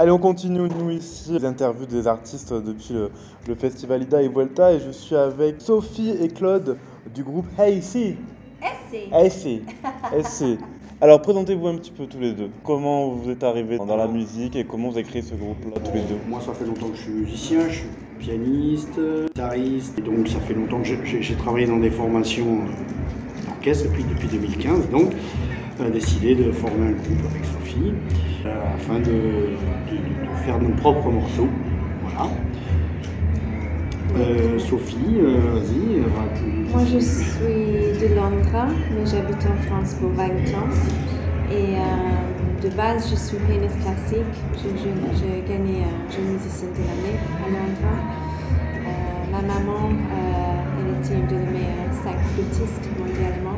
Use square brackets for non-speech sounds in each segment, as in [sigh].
Allez, on continue, nous, ici, les interviews des artistes depuis le, le festival Ida et Vuelta. Et je suis avec Sophie et Claude du groupe Hey Si. SC. SC. Alors, présentez-vous un petit peu tous les deux. Comment vous êtes arrivés dans la musique et comment vous avez créé ce groupe-là tous les deux? Moi, ça fait longtemps que je suis musicien, je suis pianiste, guitariste, et donc ça fait longtemps que j'ai- travaillé dans des formations euh, d'orchestre depuis, depuis 2015. Donc, on a décidé de former un groupe avec Sophie euh, afin de, de- de- de faire nos propres morceaux. Voilà. Euh, Sophie, euh, vas-y, va tu- Moi, je suis de Londres, mais j'habite en France pour 20 ans. Et de base, je suis pianiste classique. Je- je- J'ai gagné un jeune musicien de l'année à Londres. Euh, ma maman, euh, elle était une de mes cinq flûtistes mondialement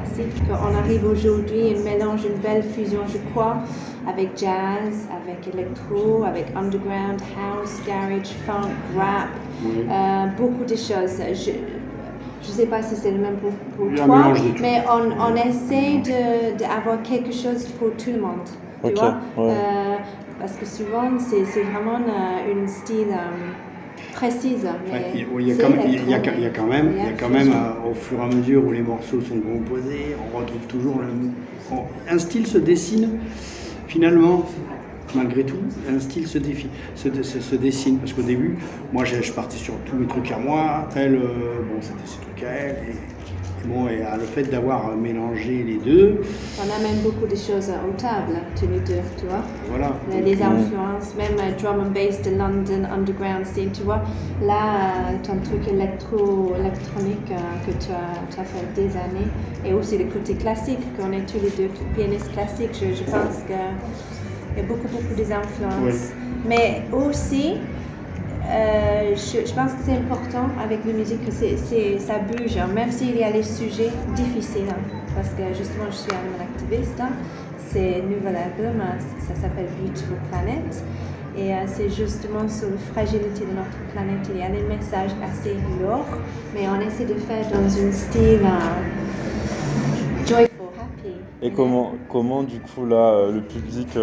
classiques. On arrive aujourd'hui, un mélange, une belle fusion, je crois, avec jazz, avec électro, avec underground, house, garage, funk, rap. Oui. Euh, beaucoup de choses. Je ne sais pas si c'est le même pour, Il un toi, de mais on, on essaie de- d'avoir quelque chose pour tout le monde. Tu vois? ouais. Euh, parce que souvent, c'est vraiment euh, une style précise. Il y a- oui, il y a c'est quand même, il y a- il y quand même, il y a quand même, fusion. euh, au fur et à mesure où les morceaux sont composés, on retrouve toujours le, on- un style se dessine finalement. Malgré tout, un style se, défi- se, se- se dessine. Parce qu'au début, moi, je, je partais sur tous mes trucs à moi. Elle, euh, bon, c'était ses trucs à elle. Et bon, et euh, le fait d'avoir euh, mélangé les deux, On amène beaucoup de choses aux tables, tous les deux, tu vois. voilà. Les- les influences, même euh, drum and bass de London, underground scene, tu vois. Là, euh, ton truc électro, électronique euh, que tu as, tu as fait des années, et aussi le côté classique, qu'on est tous les deux pianistes classiques, je, je pense qu'il y a beaucoup, beaucoup des influences. Mais aussi, euh, je, pense que c'est important avec la musique que ça bouge, hein, même s'il y a les sujets difficiles. hein, parce que justement, je suis un activiste. hein, c'est nouvel album, hein, ça s'appelle Beautiful Planet. Et euh, c'est justement sur la fragilité de notre planète. Il y a des messages assez lourds, mais on essaie de faire dans un style joyful, happy. Et comment, comment du coup là, euh, le public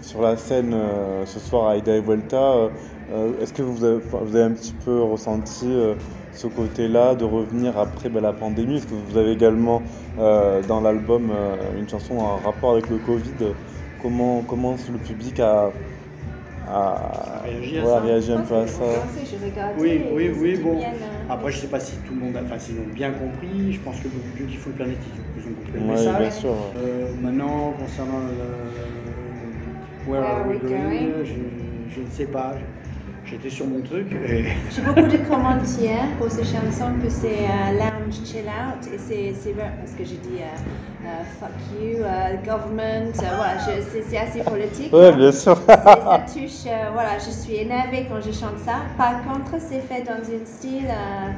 sur la scène euh, ce soir à Ida et Vuelta, euh, euh, est-ce que vous avez, enfin, vous avez un petit peu ressenti euh, ce côté-là de revenir après ben, la pandémie? Est-ce que vous avez également euh, dans l'album euh, une chanson en rapport avec le Covid? Comment, comment le public a, a réagi à voilà, ça? réagi un peu à ça? Oui, oui, oui, bon. bien, Après, je sais pas si tout le monde a, enfin, s'ils bien compris. Je pense que Beautiful Planet, ils ont- ils ont compris le Oui, message. bien sûr. Euh, maintenant, concernant le, Where Are We Going, je, je ne sais pas. J'étais sur mon truc et J'ai beaucoup de commentaires pour ces chansons que c'est euh, lounge chill out et c'est c'est vrai parce que j'ai dit euh, euh, fuck you, euh, government, euh, voilà, c'est assez politique. Ouais, hein. bien sûr. Ça touche, euh, voilà, je suis énervée quand je chante ça. Par contre, c'est fait dans un style euh,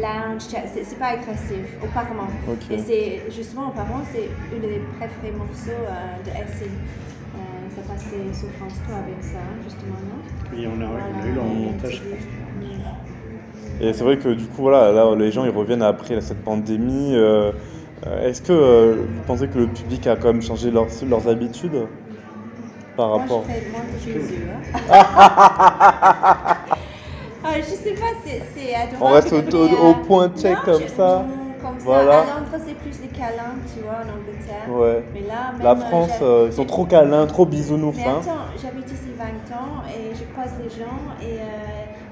lounge, c'est pas agressif, apparemment. Ok. Et c'est justement, apparemment, c'est une des préférés morceaux euh, de SC. Euh, ça passait sur France 3 avec ça, justement, non? Et on a, on a Voilà. eu leur montage. Et c'est vrai que du coup, voilà, là, les gens ils reviennent après cette pandémie. euh, euh, Est-ce que euh, vous pensez que le public a quand même changé leurs, leurs habitudes par Moi, rapport? je fais moins de Jésus. Hein. [laughs] [laughs] Ah, je sais pas, c'est c'est adorable. On reste au, au- euh, au point check non, comme je- ça. mm, Comme Voilà. ça. À Londres, c'est plus les câlins, tu vois, en Angleterre. Ouais. Mais là, même, La euh, France, j'ai- euh, ils sont trop câlins, trop bisounours. Mais Hein. attends, j'habite ici 20 ans et je croise les gens et euh,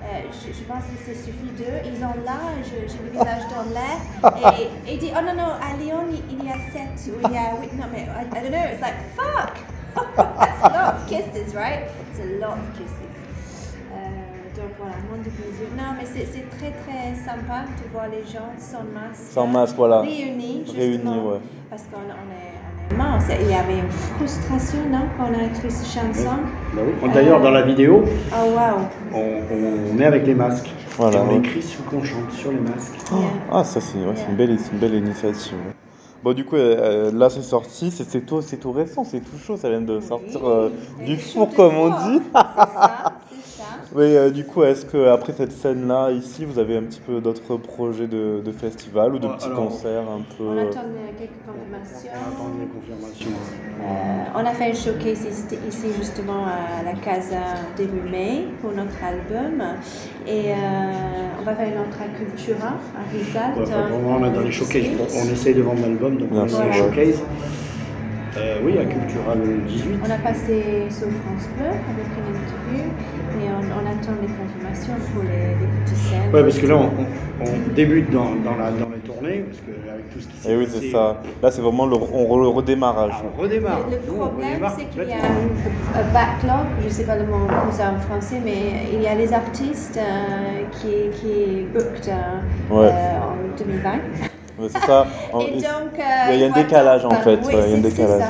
euh, je, je pense que ça suffit d'eux. Ils ont l'âge, j'ai le visage dans l'air [laughs] et et ils disent Oh non, non, à Lyon, il, il y a 7 ou il y a 8. Non, mais I, I don't know. It's like, fuck! [laughs] That's a lot of kisses, right? It's a lot of kisses. Euh, voilà, monde. Non, mais c'est très très sympa de voir les gens sans masque. Sans masque, voilà. Réunis, justement. Réunis, ouais. Parce qu'on on est, on Il y avait une frustration, non, quand on a écrit cette chanson. Bah oui. D'ailleurs, dans la vidéo, Oh, wow. on, on est avec les masques. Voilà, Et on ouais. écrit ce qu'on chante sur les masques. Yeah. Ah, ça, c'est ouais, c'est une, belle, c'est une belle initiative. Bon, du coup, euh, là, c'est sorti, c'est tout, c'est tout récent, c'est tout chaud, ça vient de sortir euh, Oui. du four, comme on dit. [laughs] C'est ça, c'est ça. Oui, euh, du coup, est-ce que après cette scène-là, ici, vous avez un petit peu d'autres projets de, de festival ou de Ouais, petits alors, concerts un peu? On euh, attend euh, quelques confirmations. On attend des confirmations. Euh, on a fait un showcase ici, ici, justement à la Casa début mai pour notre album et euh, on va faire une autre à Cultura à Risalto. Ouais, enfin, pour le moment, on est dans les showcases. euh, On, essaye de vendre l'album, donc on est dans les ouais. showcases. Euh, oui, à Cultura le 18. On a passé sur France Bleu avec une interview et on, on attend les confirmations pour les, les petites scènes. Ouais, parce que là, on, on- on débute dans, dans, la, dans les tournées, parce que avec tout ce qui s'est Et oui, passé, c'est ça. Là, c'est vraiment le, on, le redémarrage. ah, on redémarre. Le, le Nous, on problème, c'est qu'il y a un, un backlog, je ne sais pas le mot en français, mais il y a les artistes euh, qui, qui booked euh, Ouais. euh, en 2020. Ouais, c'est ça. Il donc, il y a un décalage en fait. Il y a un décalage.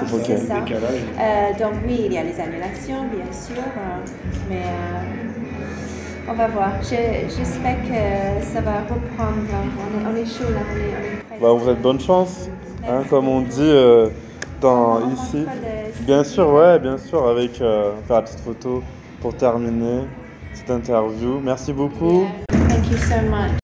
Euh, donc oui, il y a les annulations, bien sûr, euh, mais euh, on va voir. Je- J'espère que ça va reprendre. On est, on est chaud là, on est, on est prêt. Bah, vous êtes bonne chance, hein, comme on dit euh, dans, On ici. de- Bien sûr, ouais, bien sûr, avec euh, faire la petite photo pour terminer cette interview. Merci beaucoup. Yeah. Thank you so much.